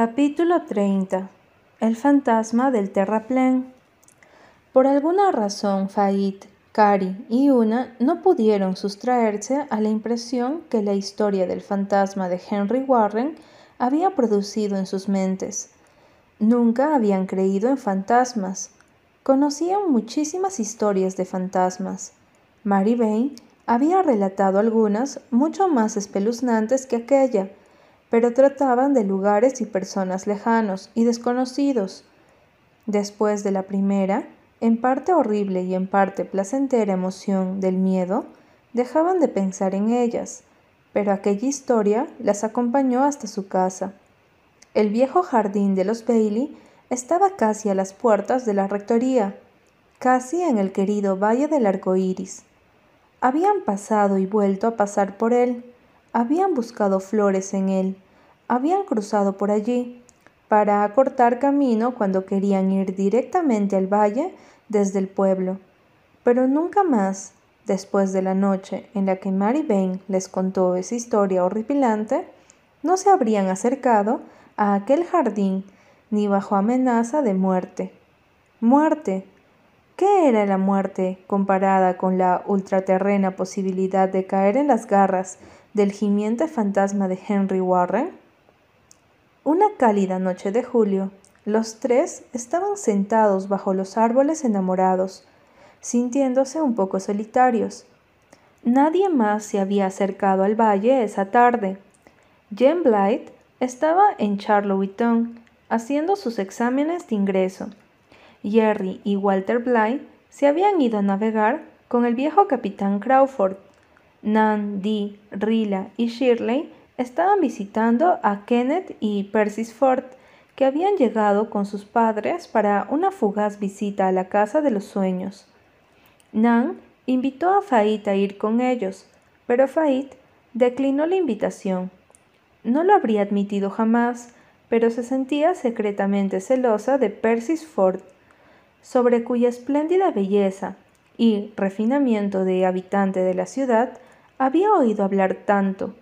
Capítulo 30 El fantasma del terraplén Por alguna razón, Fait, Cari y Una no pudieron sustraerse a la impresión que la historia del fantasma de Henry Warren había producido en sus mentes. Nunca habían creído en fantasmas. Conocían muchísimas historias de fantasmas. Mary Bain había relatado algunas mucho más espeluznantes que aquella, pero trataban de lugares y personas lejanos y desconocidos. Después de la primera, en parte horrible y en parte placentera emoción del miedo, dejaban de pensar en ellas, pero aquella historia las acompañó hasta su casa. El viejo jardín de los Bailey estaba casi a las puertas de la rectoría, casi en el querido Valle del Arco Iris. Habían pasado y vuelto a pasar por él, habían buscado flores en él, habían cruzado por allí para acortar camino cuando querían ir directamente al valle desde el pueblo. Pero nunca más, después de la noche en la que Mary Bain les contó esa historia horripilante, no se habrían acercado a aquel jardín ni bajo amenaza de muerte. Muerte. ¿Qué era la muerte comparada con la ultraterrena posibilidad de caer en las garras del gimiente fantasma de Henry Warren? Una cálida noche de julio, los tres estaban sentados bajo los árboles enamorados, sintiéndose un poco solitarios. Nadie más se había acercado al valle esa tarde. Jen Blight estaba en Charlottetown haciendo sus exámenes de ingreso. Jerry y Walter Blythe se habían ido a navegar con el viejo capitán Crawford. Nan, Dee, Rilla y Shirley estaban visitando a Kenneth y Persis Ford, que habían llegado con sus padres para una fugaz visita a la casa de los sueños. Nan invitó a Fait a ir con ellos, pero Fait declinó la invitación. No lo habría admitido jamás, pero se sentía secretamente celosa de Persis Ford, sobre cuya espléndida belleza y refinamiento de habitante de la ciudad había oído hablar tanto.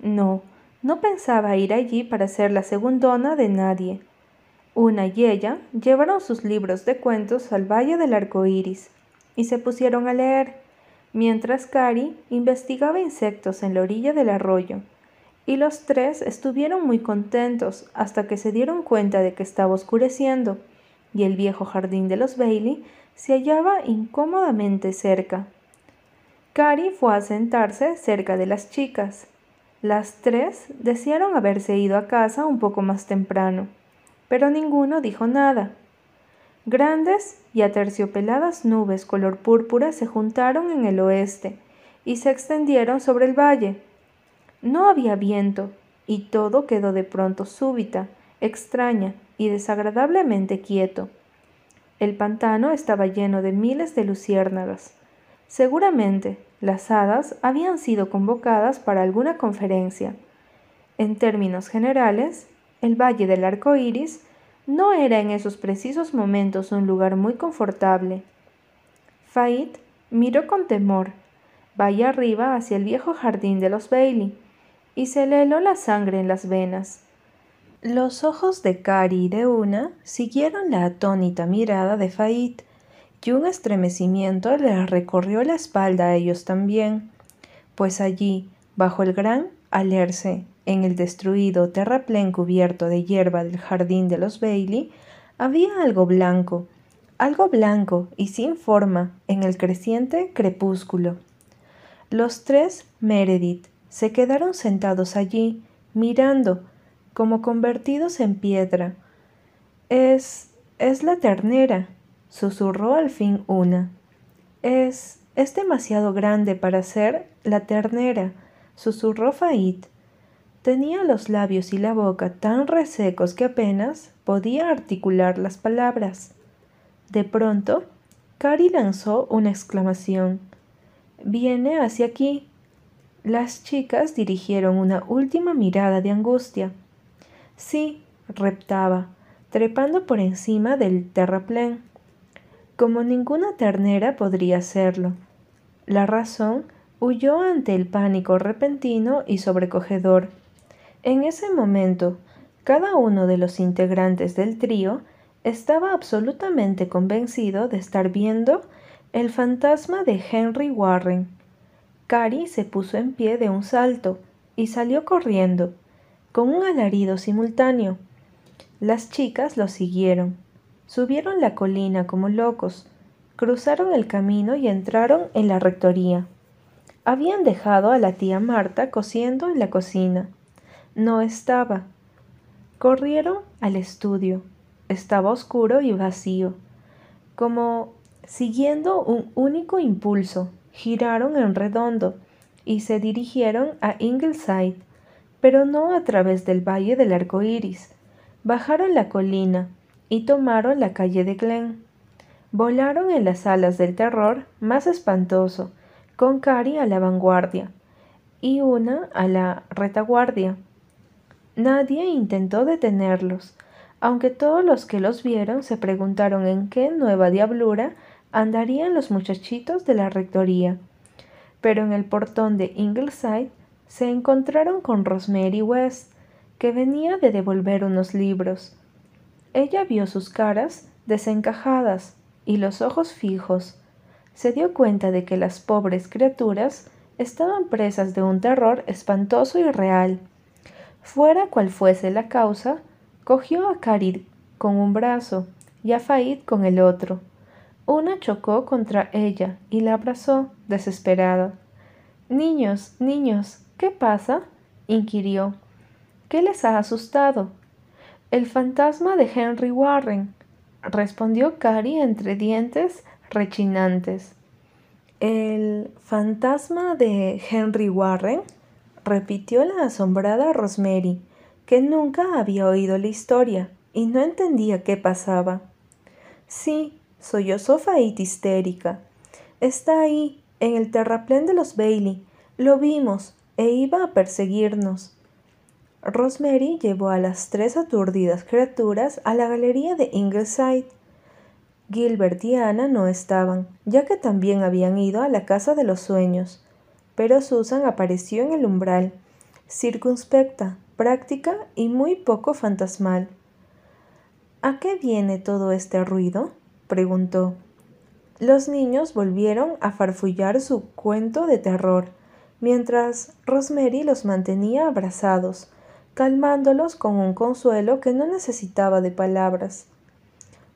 No, no pensaba ir allí para ser la segundona de nadie. Una y ella llevaron sus libros de cuentos al Valle del Arco Iris y se pusieron a leer, mientras Cari investigaba insectos en la orilla del arroyo. Y los tres estuvieron muy contentos hasta que se dieron cuenta de que estaba oscureciendo y el viejo jardín de los Bailey se hallaba incómodamente cerca. Cari fue a sentarse cerca de las chicas las tres desearon haberse ido a casa un poco más temprano, pero ninguno dijo nada. Grandes y aterciopeladas nubes color púrpura se juntaron en el oeste y se extendieron sobre el valle. No había viento y todo quedó de pronto súbita, extraña y desagradablemente quieto. El pantano estaba lleno de miles de luciérnagas. Seguramente las hadas habían sido convocadas para alguna conferencia. En términos generales, el Valle del Arco Iris no era en esos precisos momentos un lugar muy confortable. Fait miró con temor, valle arriba hacia el viejo jardín de los Bailey, y se le heló la sangre en las venas. Los ojos de Cari y de Una siguieron la atónita mirada de Fait, y un estremecimiento les recorrió la espalda a ellos también, pues allí, bajo el gran alerce, en el destruido terraplén cubierto de hierba del jardín de los Bailey, había algo blanco, algo blanco y sin forma en el creciente crepúsculo. Los tres Meredith se quedaron sentados allí, mirando, como convertidos en piedra. Es. es la ternera, susurró al fin una. Es. es demasiado grande para ser la ternera, susurró Fait. Tenía los labios y la boca tan resecos que apenas podía articular las palabras. De pronto, Cari lanzó una exclamación. Viene hacia aquí. Las chicas dirigieron una última mirada de angustia. Sí, reptaba, trepando por encima del terraplén como ninguna ternera podría hacerlo. La razón huyó ante el pánico repentino y sobrecogedor. En ese momento, Cada uno de los integrantes del trío estaba absolutamente convencido de estar viendo el fantasma de Henry Warren. Carrie se puso en pie de un salto y salió corriendo, con un alarido simultáneo. Las chicas lo siguieron. Subieron la colina como locos, cruzaron el camino y entraron en la rectoría. Habían dejado a la tía Marta cosiendo en la cocina. No estaba. Corrieron al estudio. Estaba oscuro y vacío. Como siguiendo un único impulso, giraron en redondo y se dirigieron a Ingleside, pero no a través del valle del arco iris. Bajaron la colina y tomaron la calle de Glen. Volaron en las alas del terror más espantoso, con Cari a la vanguardia y una a la retaguardia. Nadie intentó detenerlos, aunque todos los que los vieron se preguntaron en qué nueva diablura andarían los muchachitos de la rectoría. Pero en el portón de Ingleside se encontraron con Rosemary West, que venía de devolver unos libros. Ella vio sus caras desencajadas y los ojos fijos. Se dio cuenta de que las pobres criaturas estaban presas de un terror espantoso y real. Fuera cual fuese la causa, Cogió a Carid con un brazo y a Faid con el otro. Una chocó contra ella y la abrazó, desesperada. Niños, niños, ¿qué pasa? inquirió. ¿Qué les ha asustado? El fantasma de Henry Warren, respondió Cari entre dientes rechinantes. ¿El fantasma de Henry Warren? repitió la asombrada Rosemary que nunca había oído la historia y no entendía qué pasaba. Sí, sollozó Faith histérica. Está ahí, en el terraplén de los Bailey. Lo vimos e iba a perseguirnos. Rosemary llevó a las tres aturdidas criaturas a la galería de Ingleside. Gilbert y Ana no estaban, ya que también habían ido a la casa de los sueños, pero Susan apareció en el umbral, circunspecta, práctica y muy poco fantasmal. ¿A qué viene todo este ruido? preguntó. Los niños volvieron a farfullar su cuento de terror, mientras Rosemary los mantenía abrazados, calmándolos con un consuelo que no necesitaba de palabras.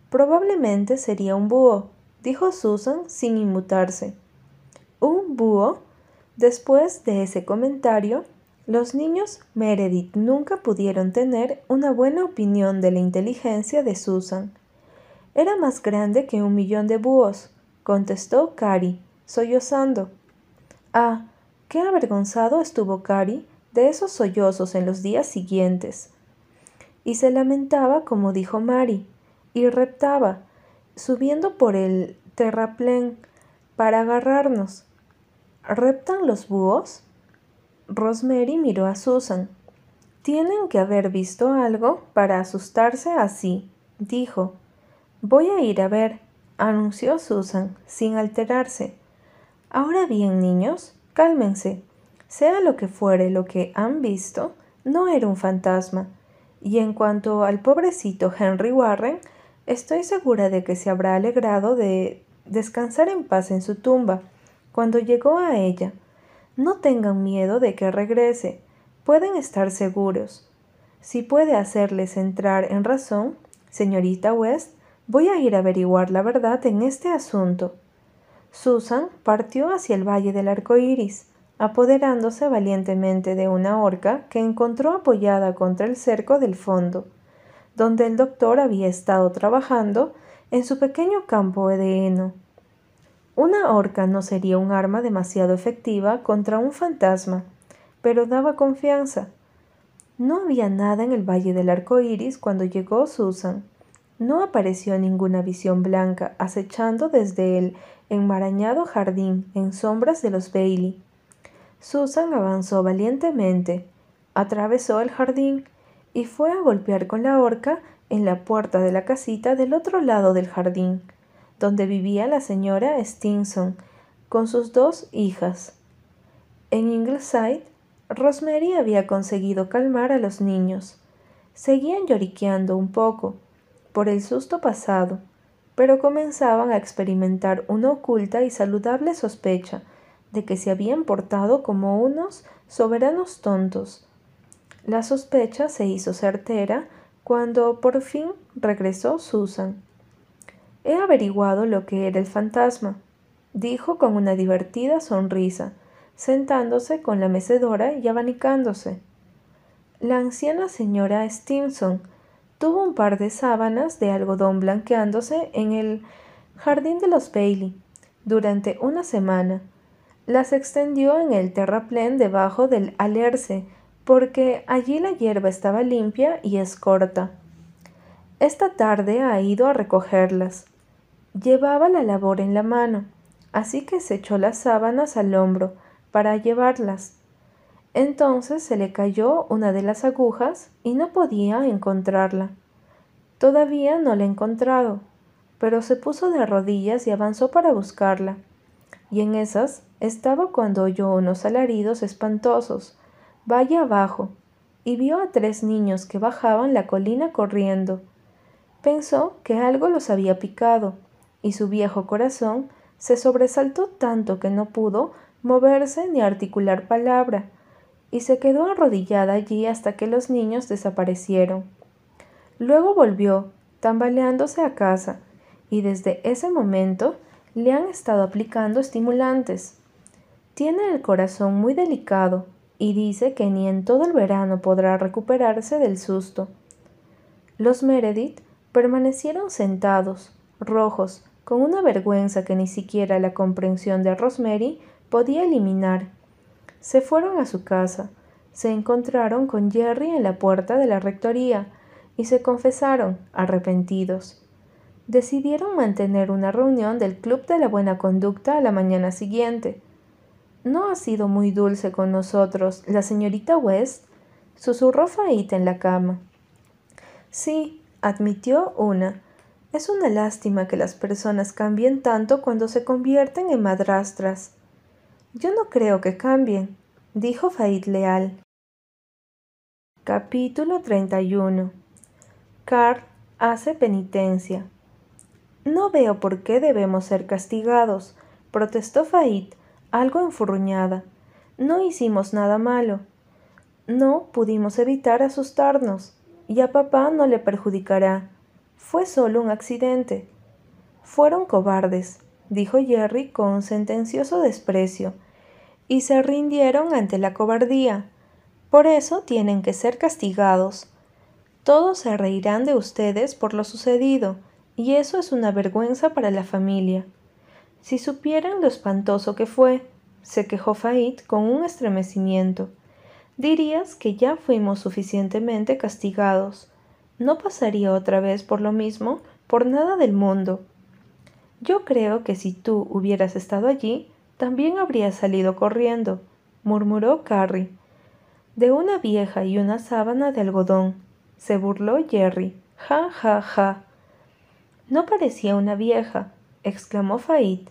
Probablemente sería un búho, dijo Susan sin inmutarse. ¿Un búho? Después de ese comentario, los niños Meredith nunca pudieron tener una buena opinión de la inteligencia de Susan. Era más grande que un millón de búhos, contestó Cari, sollozando. Ah, qué avergonzado estuvo Cari de esos sollozos en los días siguientes. Y se lamentaba como dijo Mari, y reptaba, subiendo por el terraplén para agarrarnos. ¿Reptan los búhos? Rosemary miró a Susan. Tienen que haber visto algo para asustarse así, dijo. Voy a ir a ver, anunció Susan, sin alterarse. Ahora bien, niños, cálmense. Sea lo que fuere lo que han visto, no era un fantasma. Y en cuanto al pobrecito Henry Warren, estoy segura de que se habrá alegrado de descansar en paz en su tumba, cuando llegó a ella, no tengan miedo de que regrese, pueden estar seguros. Si puede hacerles entrar en razón, señorita West, voy a ir a averiguar la verdad en este asunto. Susan partió hacia el valle del arco iris, apoderándose valientemente de una horca que encontró apoyada contra el cerco del fondo, donde el doctor había estado trabajando en su pequeño campo de heno. Una horca no sería un arma demasiado efectiva contra un fantasma, pero daba confianza. No había nada en el valle del arco iris cuando llegó Susan. No apareció ninguna visión blanca acechando desde el enmarañado jardín en sombras de los Bailey. Susan avanzó valientemente, atravesó el jardín y fue a golpear con la horca en la puerta de la casita del otro lado del jardín donde vivía la señora Stinson con sus dos hijas. En Ingleside, Rosemary había conseguido calmar a los niños. seguían lloriqueando un poco por el susto pasado, pero comenzaban a experimentar una oculta y saludable sospecha de que se habían portado como unos soberanos tontos. La sospecha se hizo certera cuando por fin regresó Susan. He averiguado lo que era el fantasma, dijo con una divertida sonrisa, sentándose con la mecedora y abanicándose. La anciana señora Stimson tuvo un par de sábanas de algodón blanqueándose en el jardín de los Bailey durante una semana. Las extendió en el terraplén debajo del alerce, porque allí la hierba estaba limpia y escorta. Esta tarde ha ido a recogerlas. Llevaba la labor en la mano, así que se echó las sábanas al hombro para llevarlas. Entonces se le cayó una de las agujas y no podía encontrarla. Todavía no la he encontrado, pero se puso de rodillas y avanzó para buscarla. Y en esas estaba cuando oyó unos alaridos espantosos, valle abajo, y vio a tres niños que bajaban la colina corriendo. Pensó que algo los había picado, y su viejo corazón se sobresaltó tanto que no pudo moverse ni articular palabra, y se quedó arrodillada allí hasta que los niños desaparecieron. Luego volvió, tambaleándose a casa, y desde ese momento le han estado aplicando estimulantes. Tiene el corazón muy delicado y dice que ni en todo el verano podrá recuperarse del susto. Los Meredith permanecieron sentados, rojos, con una vergüenza que ni siquiera la comprensión de Rosemary podía eliminar. Se fueron a su casa, se encontraron con Jerry en la puerta de la rectoría y se confesaron, arrepentidos. Decidieron mantener una reunión del Club de la Buena Conducta a la mañana siguiente. ¿No ha sido muy dulce con nosotros la señorita West? susurró Faita en la cama. Sí, admitió una. Es una lástima que las personas cambien tanto cuando se convierten en madrastras. Yo no creo que cambien, dijo Faid Leal. Capítulo 31 Carl hace penitencia. No veo por qué debemos ser castigados, protestó Faid, algo enfurruñada. No hicimos nada malo. No pudimos evitar asustarnos, y a papá no le perjudicará. Fue solo un accidente. Fueron cobardes, dijo Jerry con sentencioso desprecio, y se rindieron ante la cobardía. Por eso tienen que ser castigados. Todos se reirán de ustedes por lo sucedido, y eso es una vergüenza para la familia. Si supieran lo espantoso que fue, se quejó Fait con un estremecimiento, dirías que ya fuimos suficientemente castigados. No pasaría otra vez por lo mismo por nada del mundo. Yo creo que si tú hubieras estado allí, también habrías salido corriendo, murmuró Carrie. De una vieja y una sábana de algodón, se burló Jerry. Ja, ja, ja. No parecía una vieja, exclamó Fait.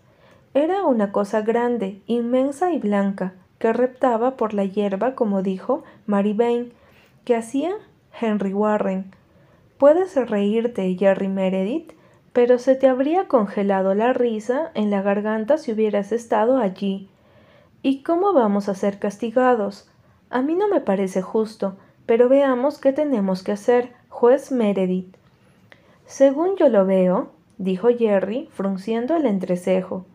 Era una cosa grande, inmensa y blanca, que reptaba por la hierba, como dijo Mary Bain, que hacía Henry Warren. Puedes reírte, Jerry Meredith, pero se te habría congelado la risa en la garganta si hubieras estado allí. ¿Y cómo vamos a ser castigados? A mí no me parece justo, pero veamos qué tenemos que hacer, juez Meredith. Según yo lo veo, dijo Jerry, frunciendo el entrecejo.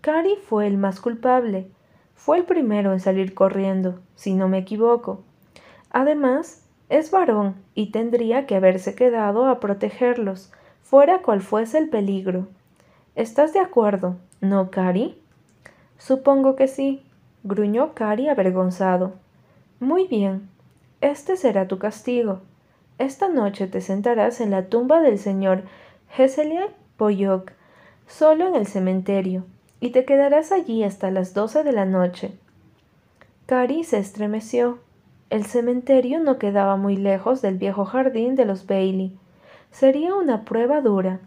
Cary fue el más culpable. Fue el primero en salir corriendo, si no me equivoco. Además, es varón y tendría que haberse quedado a protegerlos, fuera cual fuese el peligro. ¿Estás de acuerdo, no, Cari? Supongo que sí, gruñó Cari avergonzado. Muy bien, este será tu castigo. Esta noche te sentarás en la tumba del señor Heselier Poyok, solo en el cementerio, y te quedarás allí hasta las doce de la noche. Cari se estremeció. El cementerio no quedaba muy lejos del viejo jardín de los Bailey. Sería una prueba dura,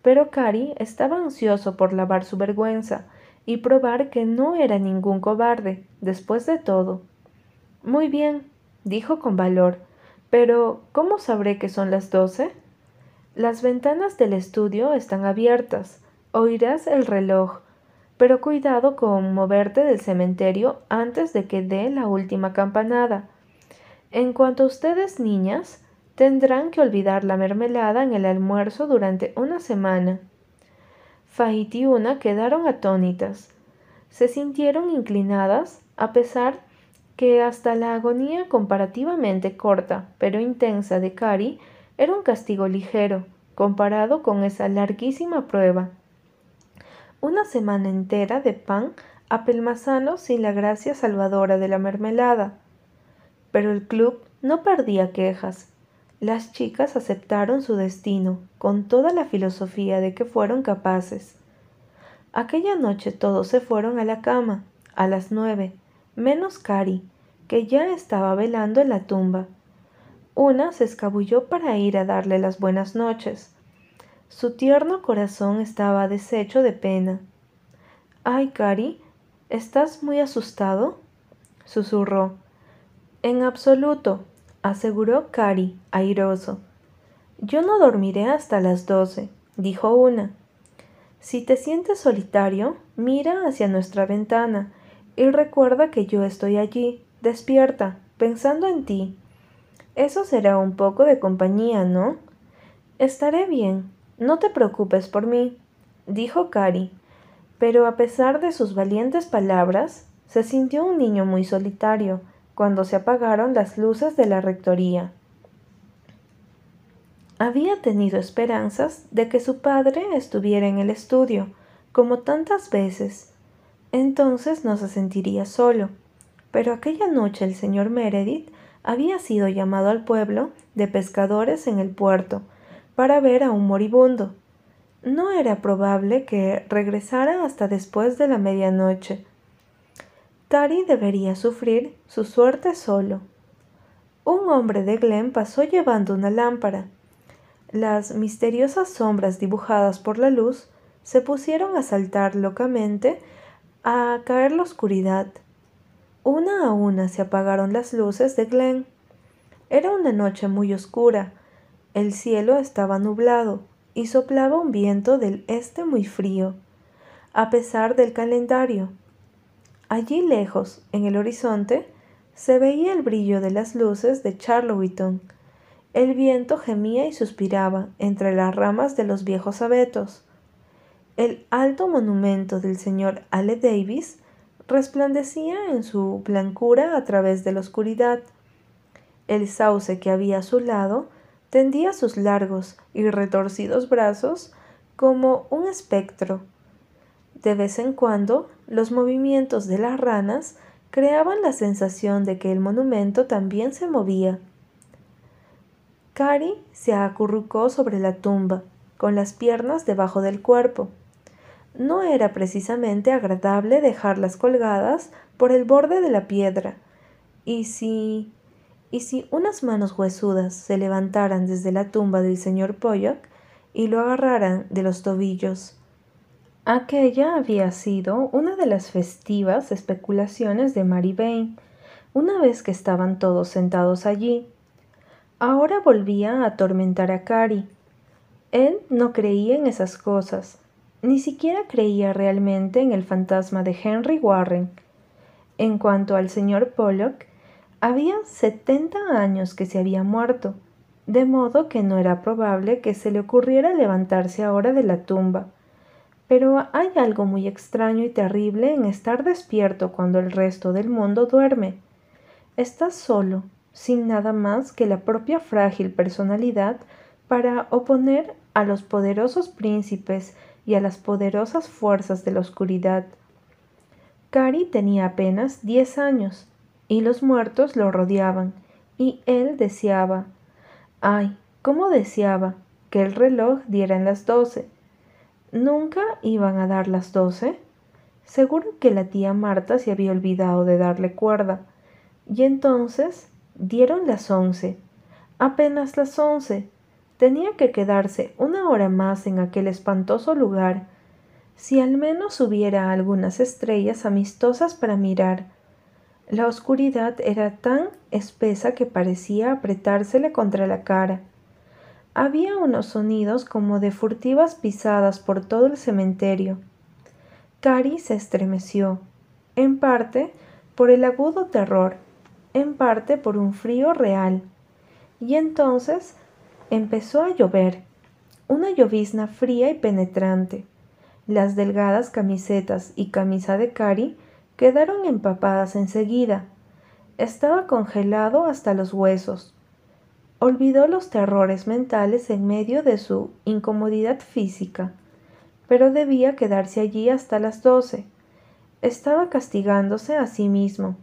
pero Cari estaba ansioso por lavar su vergüenza y probar que no era ningún cobarde, después de todo. Muy bien, dijo con valor, Pero, ¿cómo sabré que son las doce? Las ventanas del estudio están abiertas. Oirás el reloj, pero cuidado con moverte del cementerio antes de que dé la última campanada. En cuanto a ustedes, niñas, tendrán que olvidar la mermelada en el almuerzo durante una semana. Fait y Una quedaron atónitas. Se sintieron inclinadas, a pesar que hasta la agonía comparativamente corta pero intensa de Cari era un castigo ligero comparado con esa larguísima prueba. Una semana entera de pan apelmazano sin la gracia salvadora de la mermelada. Pero el club no perdía quejas. Las chicas aceptaron su destino con toda la filosofía de que fueron capaces. Aquella noche todos se fueron a la cama, a las nueve, menos Cari, que ya estaba velando en la tumba. Una se escabulló para ir a darle las buenas noches. Su tierno corazón estaba deshecho de pena. Ay, Cari, ¿estás muy asustado? susurró. En absoluto, aseguró Cari, airoso. Yo no dormiré hasta las doce, dijo una. Si te sientes solitario, mira hacia nuestra ventana y recuerda que yo estoy allí, despierta, pensando en ti. Eso será un poco de compañía, ¿no? Estaré bien, no te preocupes por mí, dijo Cari, pero a pesar de sus valientes palabras, se sintió un niño muy solitario cuando se apagaron las luces de la rectoría. Había tenido esperanzas de que su padre estuviera en el estudio, como tantas veces, entonces no se sentiría solo. Pero aquella noche el señor Meredith había sido llamado al pueblo de pescadores en el puerto para ver a un moribundo. No era probable que regresara hasta después de la medianoche. Tari debería sufrir su suerte solo. Un hombre de Glen pasó llevando una lámpara. Las misteriosas sombras dibujadas por la luz se pusieron a saltar locamente a caer la oscuridad. Una a una se apagaron las luces de Glen. Era una noche muy oscura. El cielo estaba nublado y soplaba un viento del este muy frío, a pesar del calendario. Allí lejos, en el horizonte, se veía el brillo de las luces de Charlottetown. El viento gemía y suspiraba entre las ramas de los viejos abetos. El alto monumento del señor Ale Davis resplandecía en su blancura a través de la oscuridad. El sauce que había a su lado tendía sus largos y retorcidos brazos como un espectro. De vez en cuando, los movimientos de las ranas creaban la sensación de que el monumento también se movía. Cari se acurrucó sobre la tumba, con las piernas debajo del cuerpo no era precisamente agradable dejarlas colgadas por el borde de la piedra, y si y si unas manos huesudas se levantaran desde la tumba del señor Pollock y lo agarraran de los tobillos. Aquella había sido una de las festivas especulaciones de Mary una vez que estaban todos sentados allí. Ahora volvía a atormentar a Cari. Él no creía en esas cosas, ni siquiera creía realmente en el fantasma de Henry Warren. En cuanto al señor Pollock, había setenta años que se había muerto, de modo que no era probable que se le ocurriera levantarse ahora de la tumba. Pero hay algo muy extraño y terrible en estar despierto cuando el resto del mundo duerme. Estás solo, sin nada más que la propia frágil personalidad para oponer a los poderosos príncipes y a las poderosas fuerzas de la oscuridad. Cari tenía apenas diez años, y los muertos lo rodeaban, y él deseaba, ay, cómo deseaba, que el reloj diera en las doce. ¿Nunca iban a dar las doce? Seguro que la tía Marta se había olvidado de darle cuerda. Y entonces dieron las once, apenas las once, Tenía que quedarse una hora más en aquel espantoso lugar, si al menos hubiera algunas estrellas amistosas para mirar. La oscuridad era tan espesa que parecía apretársele contra la cara. Había unos sonidos como de furtivas pisadas por todo el cementerio. Cari se estremeció, en parte por el agudo terror, en parte por un frío real. Y entonces empezó a llover, una llovizna fría y penetrante. Las delgadas camisetas y camisa de Cari quedaron empapadas enseguida. Estaba congelado hasta los huesos. Olvidó los terrores mentales en medio de su incomodidad física, pero debía quedarse allí hasta las doce. Estaba castigándose a sí mismo,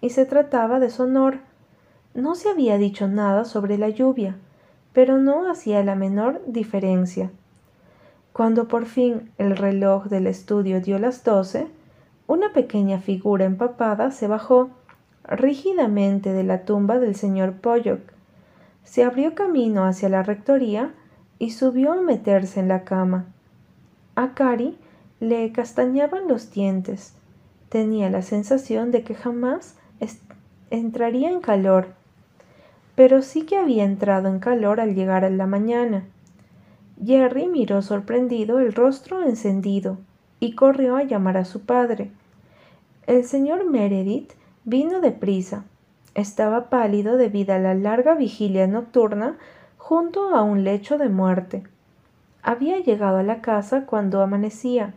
y se trataba de su honor. No se había dicho nada sobre la lluvia, pero no hacía la menor diferencia. Cuando por fin el reloj del estudio dio las doce, una pequeña figura empapada se bajó rígidamente de la tumba del señor Pollock, se abrió camino hacia la rectoría y subió a meterse en la cama. A Cari le castañaban los dientes. Tenía la sensación de que jamás entraría en calor, pero sí que había entrado en calor al llegar a la mañana. Jerry miró sorprendido el rostro encendido y corrió a llamar a su padre. El señor Meredith vino deprisa. Estaba pálido debido a la larga vigilia nocturna junto a un lecho de muerte. Había llegado a la casa cuando amanecía.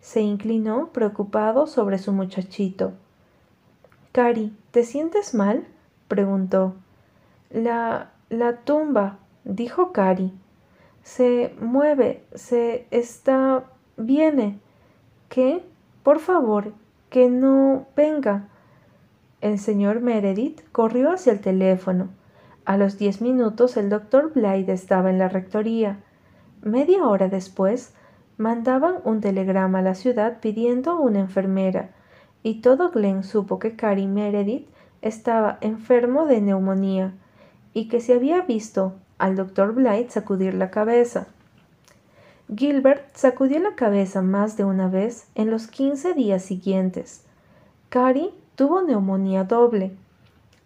Se inclinó preocupado sobre su muchachito. Cari, ¿te sientes mal? preguntó. La. la tumba, dijo Cari. Se mueve, se está. viene. ¿Qué? Por favor, que no venga. El señor Meredith corrió hacia el teléfono. A los diez minutos el doctor Blythe estaba en la rectoría. Media hora después, mandaban un telegrama a la ciudad pidiendo una enfermera, y todo Glen supo que Carrie Meredith estaba enfermo de neumonía y que se había visto al doctor Blythe sacudir la cabeza. Gilbert sacudió la cabeza más de una vez en los quince días siguientes. Carrie tuvo neumonía doble.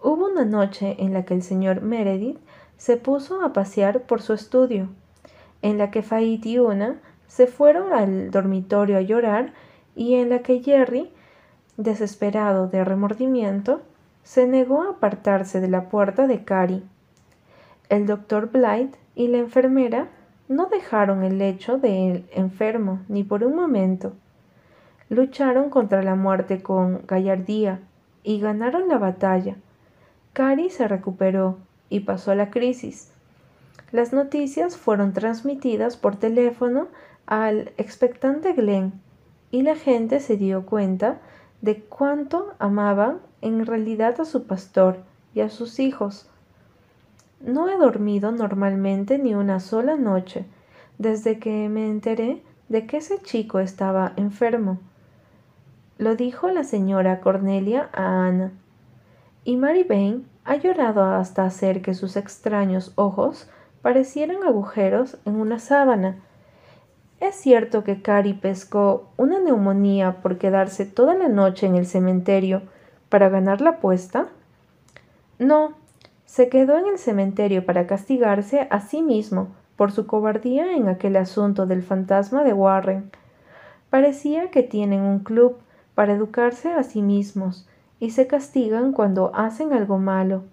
Hubo una noche en la que el señor Meredith se puso a pasear por su estudio, en la que Fait y Una se fueron al dormitorio a llorar y en la que Jerry, desesperado de remordimiento, se negó a apartarse de la puerta de Carrie. El doctor Blythe y la enfermera no dejaron el lecho del enfermo ni por un momento. Lucharon contra la muerte con gallardía y ganaron la batalla. Cari se recuperó y pasó la crisis. Las noticias fueron transmitidas por teléfono al expectante Glenn y la gente se dio cuenta de cuánto amaban en realidad a su pastor y a sus hijos. No he dormido normalmente ni una sola noche desde que me enteré de que ese chico estaba enfermo. Lo dijo la señora Cornelia a Ana. Y Mary Bain ha llorado hasta hacer que sus extraños ojos parecieran agujeros en una sábana. ¿Es cierto que Carrie pescó una neumonía por quedarse toda la noche en el cementerio para ganar la apuesta? No, se quedó en el cementerio para castigarse a sí mismo por su cobardía en aquel asunto del fantasma de Warren. Parecía que tienen un club para educarse a sí mismos y se castigan cuando hacen algo malo.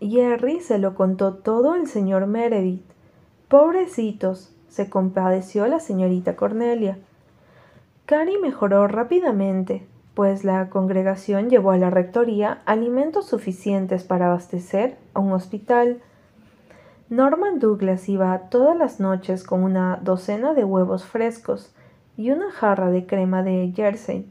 Jerry se lo contó todo al señor Meredith. Pobrecitos, se compadeció la señorita Cornelia. Cari mejoró rápidamente, pues la congregación llevó a la rectoría alimentos suficientes para abastecer a un hospital. Norman Douglas iba todas las noches con una docena de huevos frescos y una jarra de crema de Jersey.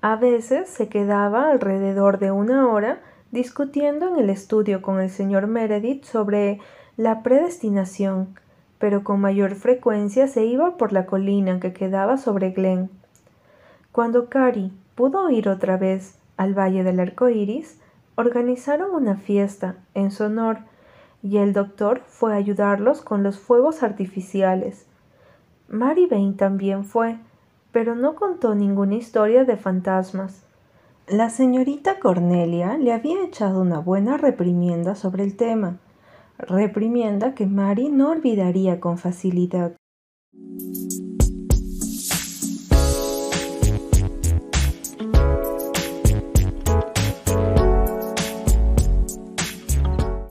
A veces se quedaba alrededor de una hora discutiendo en el estudio con el señor Meredith sobre la predestinación, pero con mayor frecuencia se iba por la colina que quedaba sobre Glen. Cuando Cari pudo ir otra vez al Valle del Arco Iris, organizaron una fiesta en su honor y el doctor fue a ayudarlos con los fuegos artificiales. Mary Bain también fue, pero no contó ninguna historia de fantasmas. La señorita Cornelia le había echado una buena reprimienda sobre el tema, reprimienda que Mary no olvidaría con facilidad.